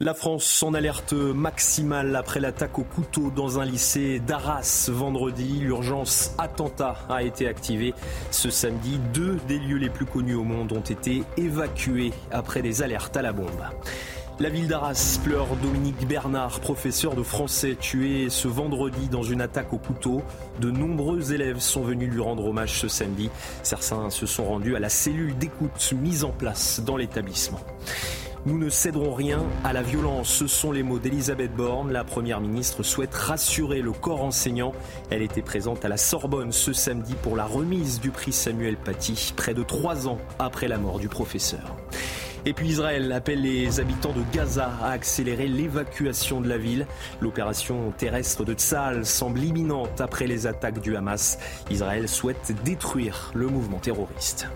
La France en alerte maximale après l'attaque au couteau dans un lycée d'Arras vendredi. L'urgence attentat a été activée ce samedi. Deux des lieux les plus connus au monde ont été évacués après des alertes à la bombe. La ville d'Arras pleure Dominique Bernard, professeur de français, tué ce vendredi dans une attaque au couteau. De nombreux élèves sont venus lui rendre hommage ce samedi. Certains se sont rendus à la cellule d'écoute mise en place dans l'établissement. Nous ne céderons rien à la violence. Ce sont les mots d'Elisabeth Borne. La Première ministre souhaite rassurer le corps enseignant. Elle était présente à la Sorbonne ce samedi pour la remise du prix Samuel Paty, près de trois ans après la mort du professeur. Et puis Israël appelle les habitants de Gaza à accélérer l'évacuation de la ville. L'opération terrestre de Tzal semble imminente après les attaques du Hamas. Israël souhaite détruire le mouvement terroriste.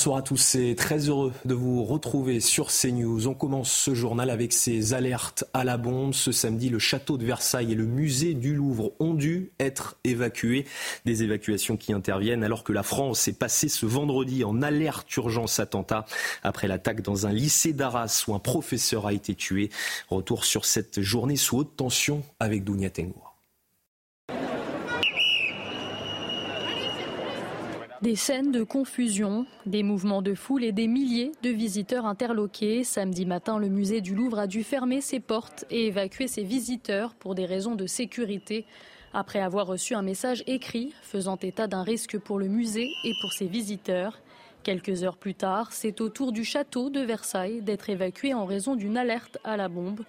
Bonsoir à tous et très heureux de vous retrouver sur CNews. On commence ce journal avec ces alertes à la bombe. Ce samedi, le château de Versailles et le musée du Louvre ont dû être évacués. Des évacuations qui interviennent alors que la France est passée ce vendredi en alerte urgence attentat après l'attaque dans un lycée d'Arras où un professeur a été tué. Retour sur cette journée sous haute tension avec Dounia Tengour. Des scènes de confusion, des mouvements de foule et des milliers de visiteurs interloqués. Samedi matin, le musée du Louvre a dû fermer ses portes et évacuer ses visiteurs pour des raisons de sécurité. Après avoir reçu un message écrit faisant état d'un risque pour le musée et pour ses visiteurs, quelques heures plus tard, c'est au tour du château de Versailles d'être évacué en raison d'une alerte à la bombe.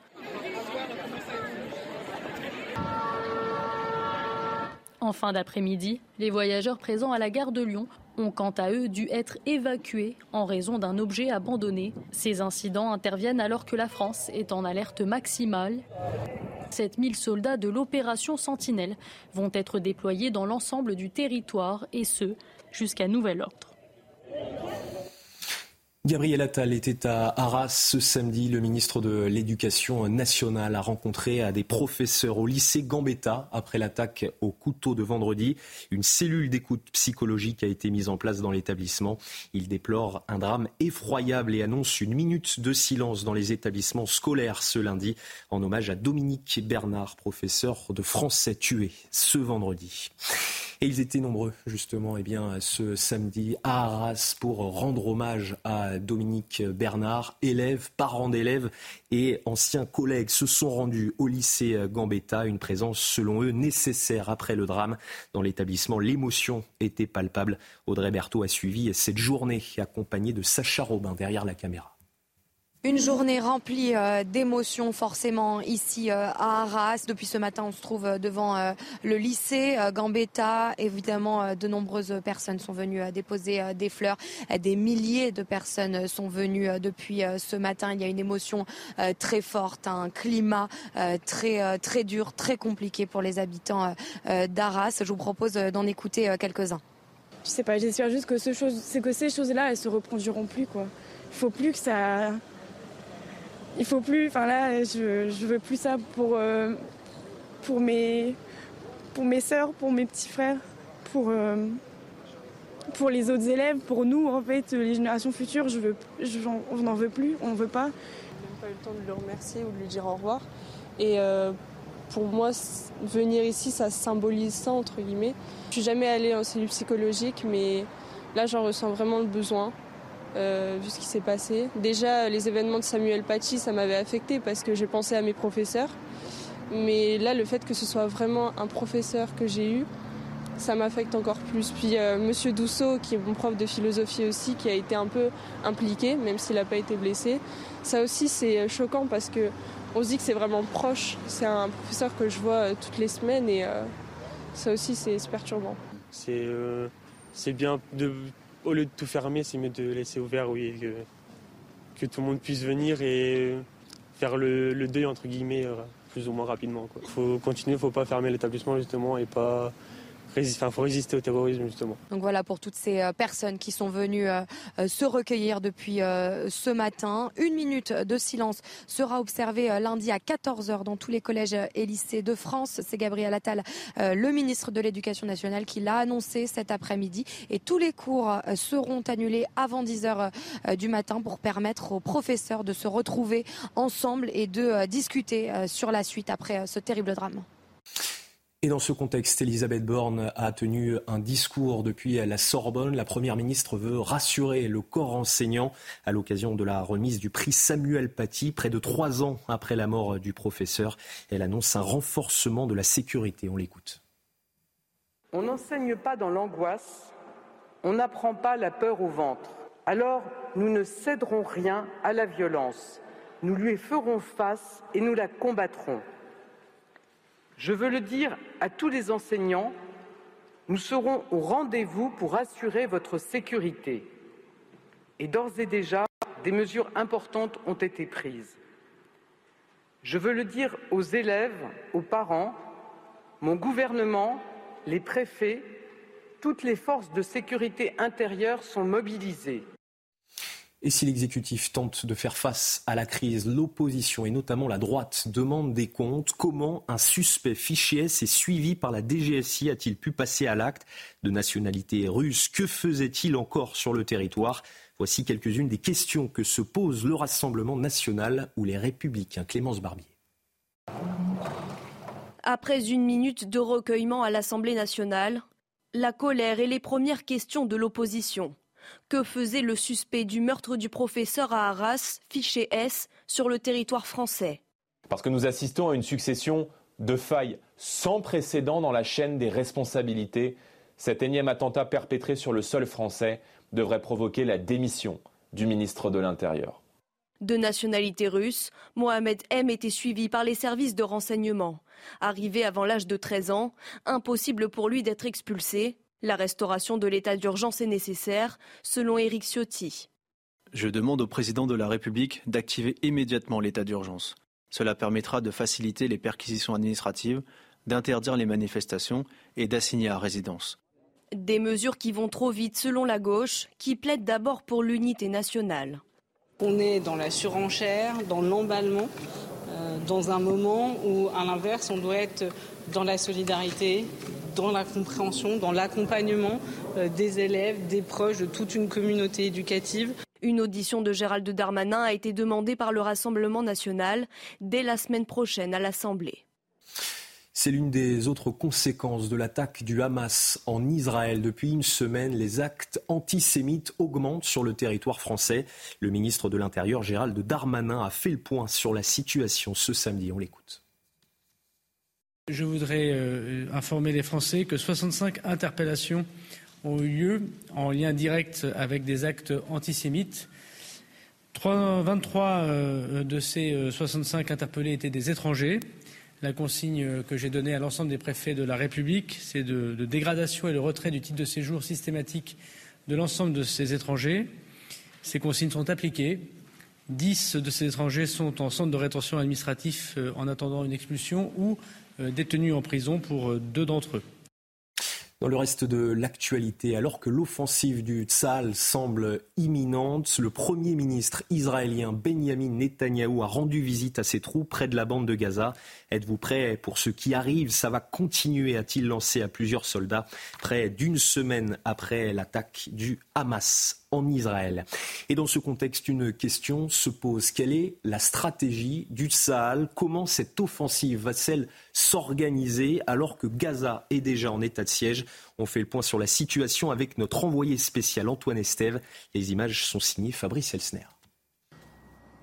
En fin d'après-midi, les voyageurs présents à la gare de Lyon ont quant à eux dû être évacués en raison d'un objet abandonné. Ces incidents interviennent alors que la France est en alerte maximale. 7000 soldats de l'opération Sentinelle vont être déployés dans l'ensemble du territoire et ce, jusqu'à nouvel ordre. Gabriel Attal était à Arras ce samedi. Le ministre de l'Éducation nationale a rencontré des professeurs au lycée Gambetta après l'attaque au couteau de vendredi. Une cellule d'écoute psychologique a été mise en place dans l'établissement. Il déplore un drame effroyable et annonce une minute de silence dans les établissements scolaires ce lundi en hommage à Dominique Bernard, professeur de français tué ce vendredi. Et ils étaient nombreux, justement, eh bien, ce samedi à Arras pour rendre hommage à Dominique Bernard. Élèves, parents d'élèves et anciens collègues se sont rendus au lycée Gambetta. Une présence, selon eux, nécessaire après le drame. Dans l'établissement, l'émotion était palpable. Audrey Berthaud a suivi cette journée accompagnée de Sacha Robin derrière la caméra. Une journée remplie euh, d'émotions forcément ici euh, à Arras. Depuis ce matin, on se trouve euh, devant le lycée Gambetta. Évidemment, de nombreuses personnes sont venues déposer des fleurs. Des milliers de personnes sont venues depuis ce matin. Il y a une émotion très forte, un climat très très dur, très compliqué pour les habitants d'Arras. Je vous propose d'en écouter quelques-uns. Je sais pas, j'espère juste que, ces choses-là, elles se reproduiront plus. Quoi. Il faut plus que ça il faut plus, enfin là, je, je veux plus ça pour, euh, pour, mes, pour mes sœurs, pour mes petits frères, pour, euh, pour les autres élèves, pour nous, en fait, les générations futures, je veux, on n'en veut plus, on ne veut pas. Je n'ai pas eu le temps de le remercier ou de lui dire au revoir. Et euh, pour moi, venir ici, ça symbolise ça, entre guillemets. Je suis jamais allée en cellule psychologique, mais là, j'en ressens vraiment le besoin. Euh, vu ce qui s'est passé. Déjà, les événements de Samuel Paty, ça m'avait affecté parce que j'ai pensé à mes professeurs. Mais là, le fait que ce soit vraiment un professeur que j'ai eu, ça m'affecte encore plus. Puis euh, Monsieur Dousseau, qui est mon prof de philosophie aussi, qui a été un peu impliqué, même s'il n'a pas été blessé. Ça aussi, c'est choquant parce que on se dit que c'est vraiment proche. C'est un professeur que je vois toutes les semaines et ça aussi, c'est perturbant. C'est bien de, au lieu de tout fermer, c'est mieux de laisser ouvert, oui, que, tout le monde puisse venir et faire le, le deuil entre guillemets plus ou moins rapidement. Il faut continuer, il ne faut pas fermer l'établissement justement et pas il faut résister au terrorisme justement. Donc voilà pour toutes ces euh, personnes qui sont venues euh, euh, se recueillir depuis ce matin. Une minute de silence sera observée lundi à 14h dans tous les collèges et lycées de France. C'est Gabriel Attal, le ministre de l'Éducation nationale, qui l'a annoncé cet après-midi. Et tous les cours seront annulés avant 10h du matin pour permettre aux professeurs de se retrouver ensemble et de discuter sur la suite après ce terrible drame. Et dans ce contexte, Elisabeth Borne a tenu un discours depuis la Sorbonne. La Première ministre veut rassurer le corps enseignant à l'occasion de la remise du prix Samuel Paty, près de trois ans après la mort du professeur. Elle annonce un renforcement de la sécurité. On l'écoute. On n'enseigne pas dans l'angoisse, on n'apprend pas la peur au ventre. Alors, nous ne céderons rien à la violence. Nous lui ferons face et nous la combattrons. Je veux le dire à tous les enseignants, nous serons au rendez-vous pour assurer votre sécurité. Et d'ores et déjà, des mesures importantes ont été prises. Je veux le dire aux élèves, aux parents, mon gouvernement, les préfets, toutes les forces de sécurité intérieure sont mobilisées. Et si l'exécutif tente de faire face à la crise, l'opposition et notamment la droite demandent des comptes. Comment un suspect fiché S et suivi par la DGSI a-t-il pu passer à l'acte de nationalité russe? Que faisait-il encore sur le territoire? Voici quelques-unes des questions que se pose le Rassemblement national ou les Républicains. Clémence Barbier. Après une minute de recueillement à l'Assemblée nationale, la colère et les premières questions de l'opposition. Que faisait le suspect du meurtre du professeur à Arras, fiché S, sur le territoire français? Parce que nous assistons à une succession de failles sans précédent dans la chaîne des responsabilités. Cet énième attentat perpétré sur le sol français devrait provoquer la démission du ministre de l'Intérieur. De nationalité russe, Mohamed M était suivi par les services de renseignement. Arrivé avant l'âge de 13 ans, impossible pour lui d'être expulsé. La restauration de l'état d'urgence est nécessaire, selon Éric Ciotti. Je demande au président de la République d'activer immédiatement l'état d'urgence. Cela permettra de faciliter les perquisitions administratives, d'interdire les manifestations et d'assigner à résidence. Des mesures qui vont trop vite selon la gauche, qui plaide d'abord pour l'unité nationale. On est dans la surenchère, dans l'emballement, euh, dans un moment où, à l'inverse, on doit être dans la solidarité, dans la compréhension, dans l'accompagnement euh, des élèves, des proches, de toute une communauté éducative. Une audition de Gérald Darmanin a été demandée par le Rassemblement national dès la semaine prochaine à l'Assemblée. C'est l'une des autres conséquences de l'attaque du Hamas en Israël. Depuis une semaine, les actes antisémites augmentent sur le territoire français. Le ministre de l'Intérieur, Gérald Darmanin, a fait le point sur la situation ce samedi. On l'écoute. Je voudrais euh, informer les Français que 65 interpellations ont eu lieu en lien direct avec des actes antisémites. 23 euh, de ces 65 euh, interpellés étaient des étrangers. La consigne que j'ai donnée à l'ensemble des préfets de la République, c'est de, de, dégradation et de retrait du titre de séjour systématique de l'ensemble de ces étrangers. Ces consignes sont appliquées. Dix de ces étrangers sont en centre de rétention administratif en attendant une expulsion ou euh, détenus en prison pour euh, deux d'entre eux. Dans le reste de l'actualité, alors que l'offensive du Tzal semble imminente, le Premier ministre israélien Benjamin Netanyahou a rendu visite à ses troupes près de la bande de Gaza. Êtes-vous prêt pour ce qui arrive? Ça va continuer, a-t-il lancé à plusieurs soldats, près d'une semaine après l'attaque du Hamas en Israël. Et dans ce contexte, une question se pose. Quelle est la stratégie du Sahel? Comment cette offensive va-t-elle s'organiser alors que Gaza est déjà en état de siège? On fait le point sur la situation avec notre envoyé spécial Antoine Estève. Les images sont signées Fabrice Elsner.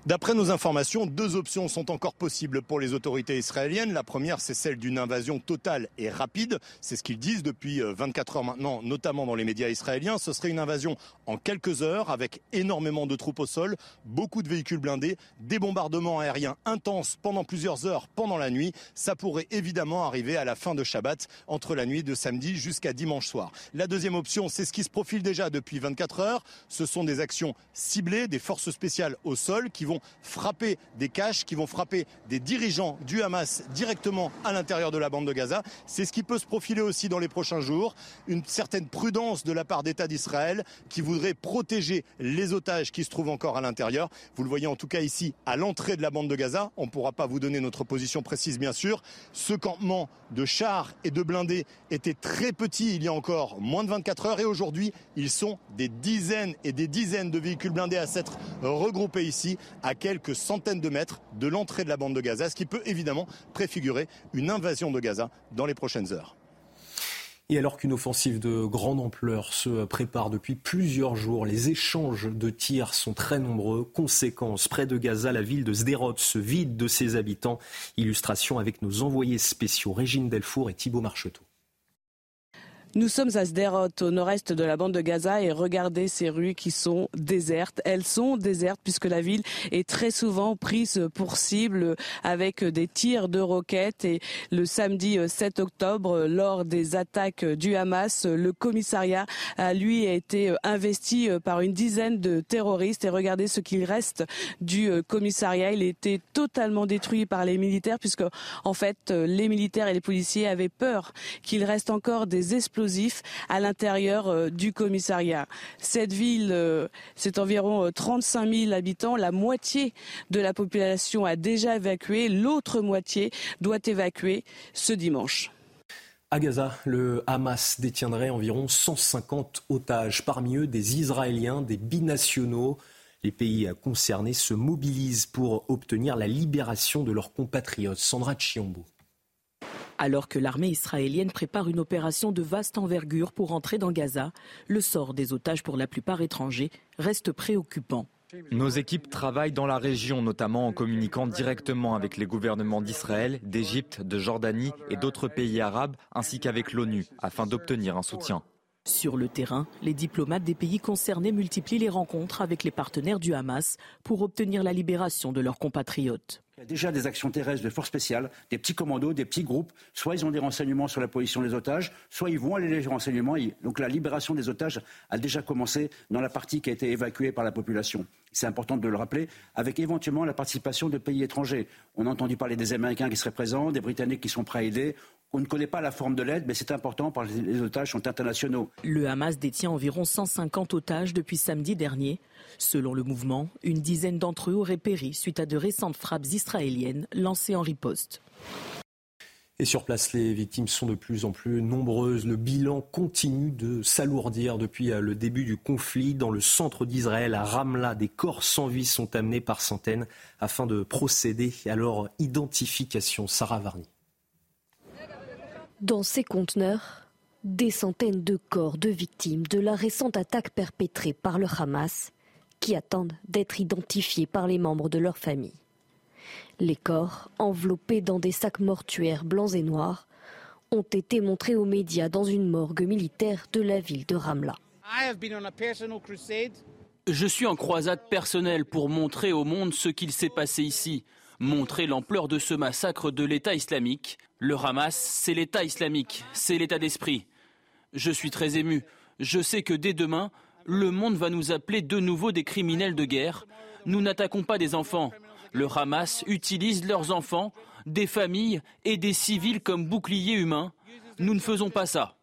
D'après nos informations, deux options sont encore possibles pour les autorités israéliennes. La première, c'est celle d'une invasion totale et rapide. C'est ce qu'ils disent depuis 24 euh, heures maintenant, notamment dans les médias israéliens. Ce serait une invasion en quelques heures avec énormément de troupes au sol, beaucoup de véhicules blindés, des bombardements aériens intenses pendant plusieurs heures pendant la nuit. Ça pourrait évidemment arriver à la fin de Shabbat, entre la nuit de samedi jusqu'à dimanche soir. La deuxième option, c'est ce qui se profile déjà depuis 24 heures. Ce sont des actions ciblées, des forces spéciales au sol qui vont frapper des caches, qui vont frapper des dirigeants du Hamas directement à l'intérieur de la bande de Gaza. C'est ce qui peut se profiler aussi dans les prochains jours. Une certaine prudence de la part d'État d'Israël qui voudrait protéger les otages qui se trouvent encore à l'intérieur. Vous le voyez en tout cas ici à l'entrée de la bande de Gaza. On ne pourra pas vous donner notre position précise bien sûr. Ce campement de chars et de blindés était très petit il y a encore moins de 24 heures et aujourd'hui ils sont des dizaines et des dizaines de véhicules blindés à s'être regroupés ici à quelques centaines de mètres de l'entrée de la bande de Gaza, ce qui peut évidemment préfigurer une invasion de Gaza dans les prochaines heures. Et alors qu'une offensive de grande ampleur se prépare depuis plusieurs jours, les échanges de tirs sont très nombreux. Conséquence, près de Gaza, la ville de Sderot se vide de ses habitants. Illustration avec nos envoyés spéciaux Régine Delfour et Thibault Marcheteau. Nous sommes à Sderot, au nord-est de la bande de Gaza, et regardez ces rues qui sont désertes. Elles sont désertes puisque la ville est très souvent prise pour cible avec des tirs de roquettes. Et le samedi 7 octobre, lors des attaques du Hamas, le commissariat a lui a été investi par une dizaine de terroristes. Et regardez ce qu'il reste du commissariat. Il était totalement détruit par les militaires puisque, en fait, les militaires et les policiers avaient peur qu'il reste encore des explosions à l'intérieur euh, du commissariat. Cette ville, euh, c'est environ 35 euh, 000 habitants. La moitié de la population a déjà évacué. L'autre moitié doit évacuer ce dimanche. À Gaza, le Hamas détiendrait environ 150 otages, parmi eux des Israéliens, des binationaux. Les pays concernés se mobilisent pour obtenir la libération de leurs compatriotes. Sandra Chiombo. Alors que l'armée israélienne prépare une opération de vaste envergure pour entrer dans Gaza, le sort des otages, pour la plupart étrangers, reste préoccupant. Nos équipes travaillent dans la région, notamment en communiquant directement avec les gouvernements d'Israël, d'Égypte, de Jordanie et d'autres pays arabes, ainsi qu'avec l'ONU, afin d'obtenir un soutien. Sur le terrain, les diplomates des pays concernés multiplient les rencontres avec les partenaires du Hamas pour obtenir la libération de leurs compatriotes. Il y a déjà des actions terrestres de forces spéciales, des petits commandos, des petits groupes. Soit ils ont des renseignements sur la position des otages, soit ils vont aller les renseignements. Donc la libération des otages a déjà commencé dans la partie qui a été évacuée par la population. C'est important de le rappeler, avec éventuellement la participation de pays étrangers. On a entendu parler des Américains qui seraient présents, des Britanniques qui sont prêts à aider. On ne connaît pas la forme de l'aide, mais c'est important parce que les otages sont internationaux. Le Hamas détient environ 150 otages depuis samedi dernier. Selon le mouvement, une dizaine d'entre eux auraient péri suite à de récentes frappes israéliennes lancées en riposte. Et sur place, les victimes sont de plus en plus nombreuses. Le bilan continue de s'alourdir depuis euh, le début du conflit. Dans le centre d'Israël, à Ramla, des corps sans vie sont amenés par centaines afin de procéder à leur identification. Sarah Varni. Dans ces conteneurs, des centaines de corps de victimes de la récente attaque perpétrée par le Hamas qui attendent d'être identifiés par les membres de leur famille. Les corps, enveloppés dans des sacs mortuaires blancs et noirs, ont été montrés aux médias dans une morgue militaire de la ville de Ramla. Je suis en croisade personnelle pour montrer au monde ce qu'il s'est passé ici, montrer l'ampleur de ce massacre de l'État islamique. Le Hamas, c'est l'État islamique, c'est l'état d'esprit. Je suis très ému. Je sais que dès demain, le monde va nous appeler de nouveau des criminels de guerre. Nous n'attaquons pas des enfants. Le Hamas utilise leurs enfants, des familles et des civils comme boucliers humains. Nous ne faisons pas ça.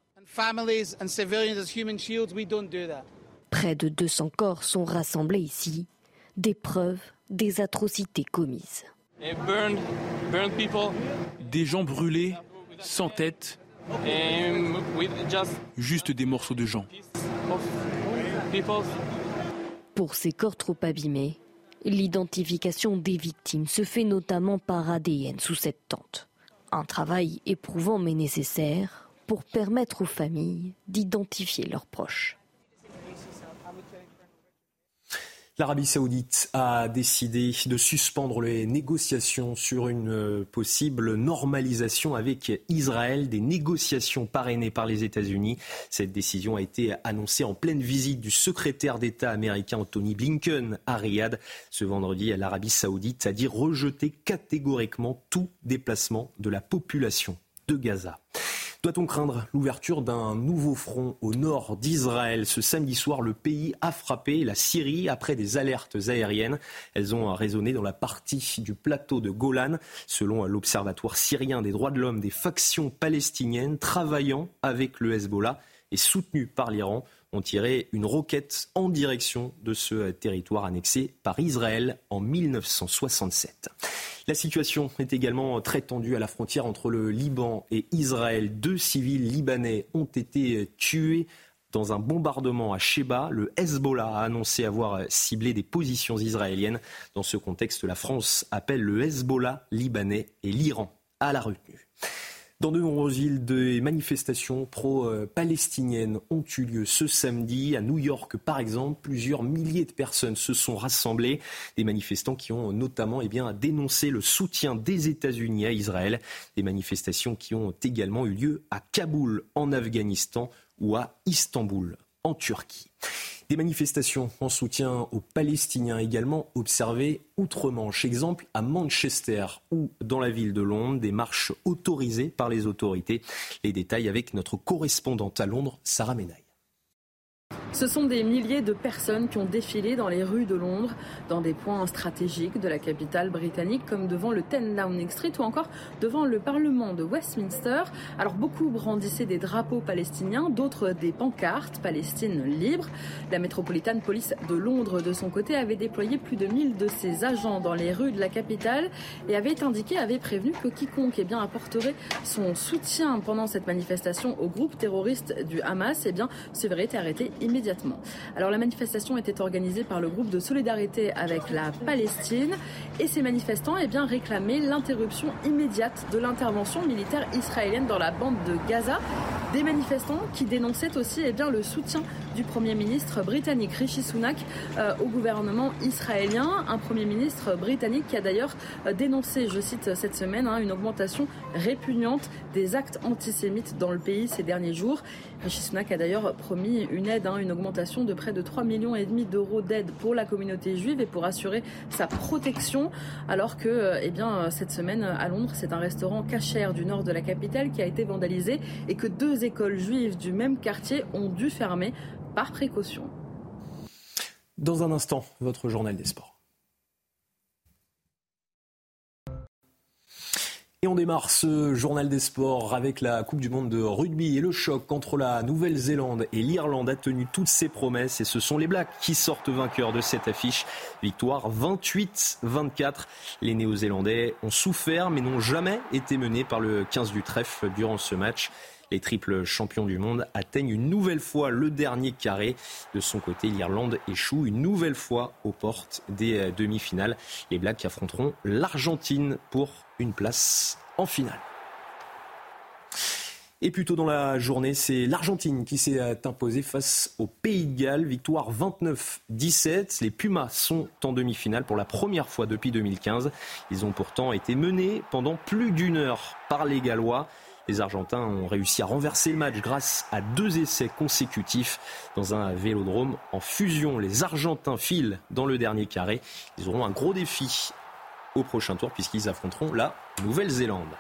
Près de 200 corps sont rassemblés ici, des preuves des atrocités commises. Des gens brûlés, sans tête, juste des morceaux de gens. Pour ces corps trop abîmés, l'identification des victimes se fait notamment par ADN sous cette tente. Un travail éprouvant mais nécessaire pour permettre aux familles d'identifier leurs proches. L'Arabie saoudite a décidé de suspendre les négociations sur une euh, possible normalisation avec Israël, des négociations parrainées par les États-Unis. Cette décision a été annoncée en pleine visite du secrétaire d'État américain Tony Blinken à Riyad. Ce vendredi, l'Arabie saoudite a dit rejeter catégoriquement tout déplacement de la population de Gaza. Doit-on craindre l'ouverture d'un nouveau front au nord d'Israël Ce samedi soir, le pays a frappé la Syrie après des alertes aériennes. Elles ont résonné dans la partie du plateau de Golan. Selon l'Observatoire syrien des droits de l'homme, des factions palestiniennes travaillant avec le Hezbollah et soutenues par l'Iran ont tiré une roquette en direction de ce territoire annexé par Israël en 1967. La situation est également très tendue à la frontière entre le Liban et Israël. Deux civils libanais ont été tués dans un bombardement à Sheba. Le Hezbollah a annoncé avoir ciblé des positions israéliennes. Dans ce contexte, la France appelle le Hezbollah libanais et l'Iran à la retenue. Dans de nombreuses villes, des manifestations pro-palestiniennes ont eu lieu ce samedi. À New York, par exemple, plusieurs milliers de personnes se sont rassemblées. Des manifestants qui ont notamment eh bien, dénoncé le soutien des États-Unis à Israël. Des manifestations qui ont également eu lieu à Kaboul, en Afghanistan, ou à Istanbul, en Turquie. Des manifestations en soutien aux Palestiniens également observées outre-Manche. Exemple à Manchester ou dans la ville de Londres, des marches autorisées par les autorités. Les détails avec notre correspondante à Londres, Sarah Menaille. Ce sont des milliers de personnes qui ont défilé dans les rues de Londres, dans des points stratégiques de la capitale britannique, comme devant le 10 Downing Street ou encore devant le Parlement de Westminster. Alors beaucoup brandissaient des drapeaux palestiniens, d'autres des pancartes Palestine libre. La Metropolitan Police de Londres, de son côté, avait déployé plus de 1000 de ses agents dans les rues de la capitale et avait indiqué, avait prévenu que quiconque eh bien, apporterait son soutien pendant cette manifestation au groupe terroriste du Hamas eh bien, se verrait arrêté immédiatement. Alors la manifestation était organisée par le groupe de solidarité avec la Palestine et ces manifestants eh bien, réclamaient l'interruption immédiate de l'intervention militaire israélienne dans la bande de Gaza. Des manifestants qui dénonçaient aussi eh bien, le soutien du Premier ministre britannique Rishi Sunak euh, au gouvernement israélien. Un Premier ministre britannique qui a d'ailleurs euh, dénoncé, je cite cette semaine, hein, une augmentation répugnante des actes antisémites dans le pays ces derniers jours. Rishi Sunak a d'ailleurs promis une aide, hein, une augmentation de près de 3 millions d'euros d'aide pour la communauté juive et pour assurer sa protection. Alors que, euh, eh bien, cette semaine à Londres, c'est un restaurant cachère du nord de la capitale qui a été vandalisé et que deux écoles juives du même quartier ont dû fermer par précaution. Dans un instant, votre journal des sports. Et on démarre ce journal des sports avec la Coupe du Monde de rugby et le choc entre la Nouvelle-Zélande et l'Irlande a tenu toutes ses promesses et ce sont les Blacks qui sortent vainqueurs de cette affiche. Victoire 28-24. Les Néo-Zélandais ont souffert mais n'ont jamais été menés par le 15 du trèfle durant ce match. Les triples champions du monde atteignent une nouvelle fois le dernier carré. De son côté, l'Irlande échoue une nouvelle fois aux portes des euh, demi-finales. Les Blacks affronteront l'Argentine pour une place en finale. Et plus tôt dans la journée, c'est l'Argentine qui s'est euh, imposée face au Pays de Galles. Victoire 29-17. Les Pumas sont en demi-finale pour la première fois depuis 2015. Ils ont pourtant été menés pendant plus d'une heure par les Gallois. Les Argentins ont réussi à renverser le match grâce à deux essais consécutifs dans un vélodrome en fusion. Les Argentins filent dans le dernier carré. Ils auront un gros défi au prochain tour puisqu'ils affronteront la Nouvelle-Zélande.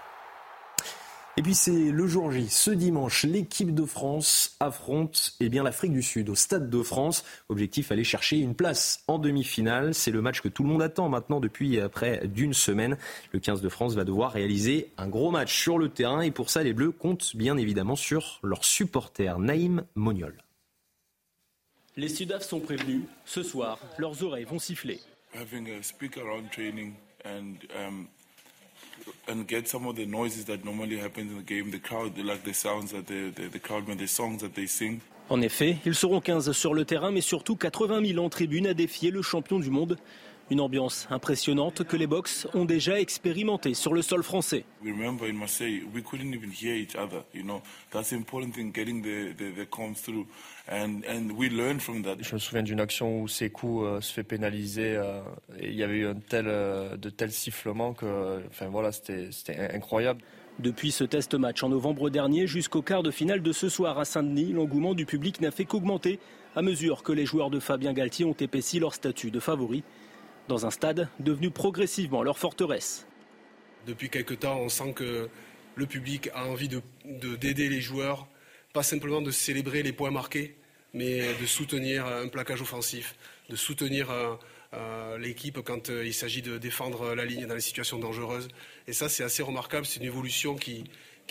Et puis c'est le jour J. Ce dimanche, l'équipe de France affronte eh bien, l'Afrique du Sud au Stade de France. Objectif, aller chercher une place en demi-finale. C'est le match que tout le monde attend maintenant depuis près d'une semaine. Le 15 de France va devoir réaliser un gros match sur le terrain et pour ça, les Bleus comptent bien évidemment sur leurs supporters. Naïm Moniol. Les Sudaf sont prévenus. Ce soir, leurs oreilles vont siffler. and get some of the noises that normally happens in the game, the crowd, like the sounds that the, the, the crowd make, the songs that they sing. En effet, ils seront 15 sur le terrain, mais surtout 80 000 en tribune à défier le champion du monde. Une ambiance impressionnante que les box ont déjà expérimentée sur le sol français. We remember in Marseille, we couldn't even hear each other. You know, that's the important thing, getting the, the, the comms through. And, and we learned from that. Je me souviens d'une action où Sekou euh, se fait pénaliser euh, et il y avait eu un tel, euh, de tels sifflements que, enfin voilà, c'était incroyable. Depuis ce test match en novembre dernier jusqu'au quart de finale de ce soir à Saint-Denis, l'engouement du public n'a fait qu'augmenter à mesure que les joueurs de Fabien Galtier ont épaissi leur statut de favori dans un stade devenu progressivement leur forteresse. Depuis quelque temps, on sent que le public a envie d'aider de, d'aider les joueurs, pas simplement de célébrer les points marqués, mais de soutenir un plaquage offensif, de soutenir euh, euh, l'équipe quand euh, il s'agit de défendre la ligne dans les situations dangereuses. Et ça, c'est assez remarquable, c'est une évolution qui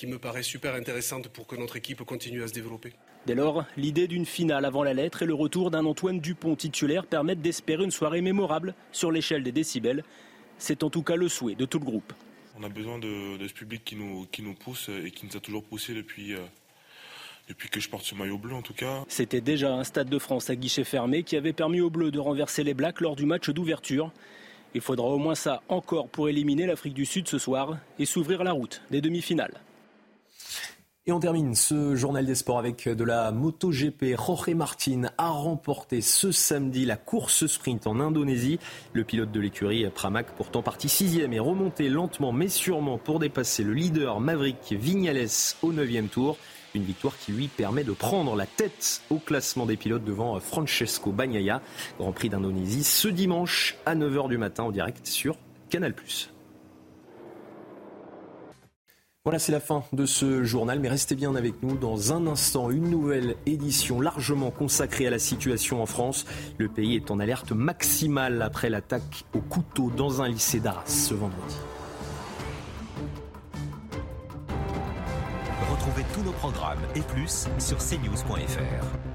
me paraît super intéressante pour que notre équipe continue à se développer. Dès lors, l'idée d'une finale avant la lettre et le retour d'un Antoine Dupont titulaire permettent d'espérer une soirée mémorable sur l'échelle des décibels. C'est en tout cas le souhait de tout le groupe. On a besoin de, ce public qui nous, qui nous pousse et qui nous a toujours poussé depuis, euh, depuis que je porte ce maillot bleu en tout cas. C'était déjà un Stade de France à guichet fermé qui avait permis aux Bleus de renverser les Blacks lors du match d'ouverture. Il faudra au moins ça encore pour éliminer l'Afrique du Sud ce soir et s'ouvrir la route des demi-finales. Et on termine ce journal des sports avec de la MotoGP. Jorge Martin a remporté ce samedi la course sprint en Indonésie. Le pilote de l'écurie Pramac, pourtant parti sixième, est remonté lentement mais sûrement pour dépasser le leader Maverick Vignales au neuvième tour. Une victoire qui lui permet de prendre la tête au classement des pilotes devant Francesco Bagnaia. Grand Prix d'Indonésie ce dimanche à 9h du matin en direct sur Canal+. Voilà, c'est la fin de ce journal, mais restez bien avec nous. Dans un instant, une nouvelle édition largement consacrée à la situation en France. Le pays est en alerte maximale après l'attaque au couteau dans un lycée d'Arras ce vendredi. Retrouvez tous nos programmes et plus sur cnews.fr.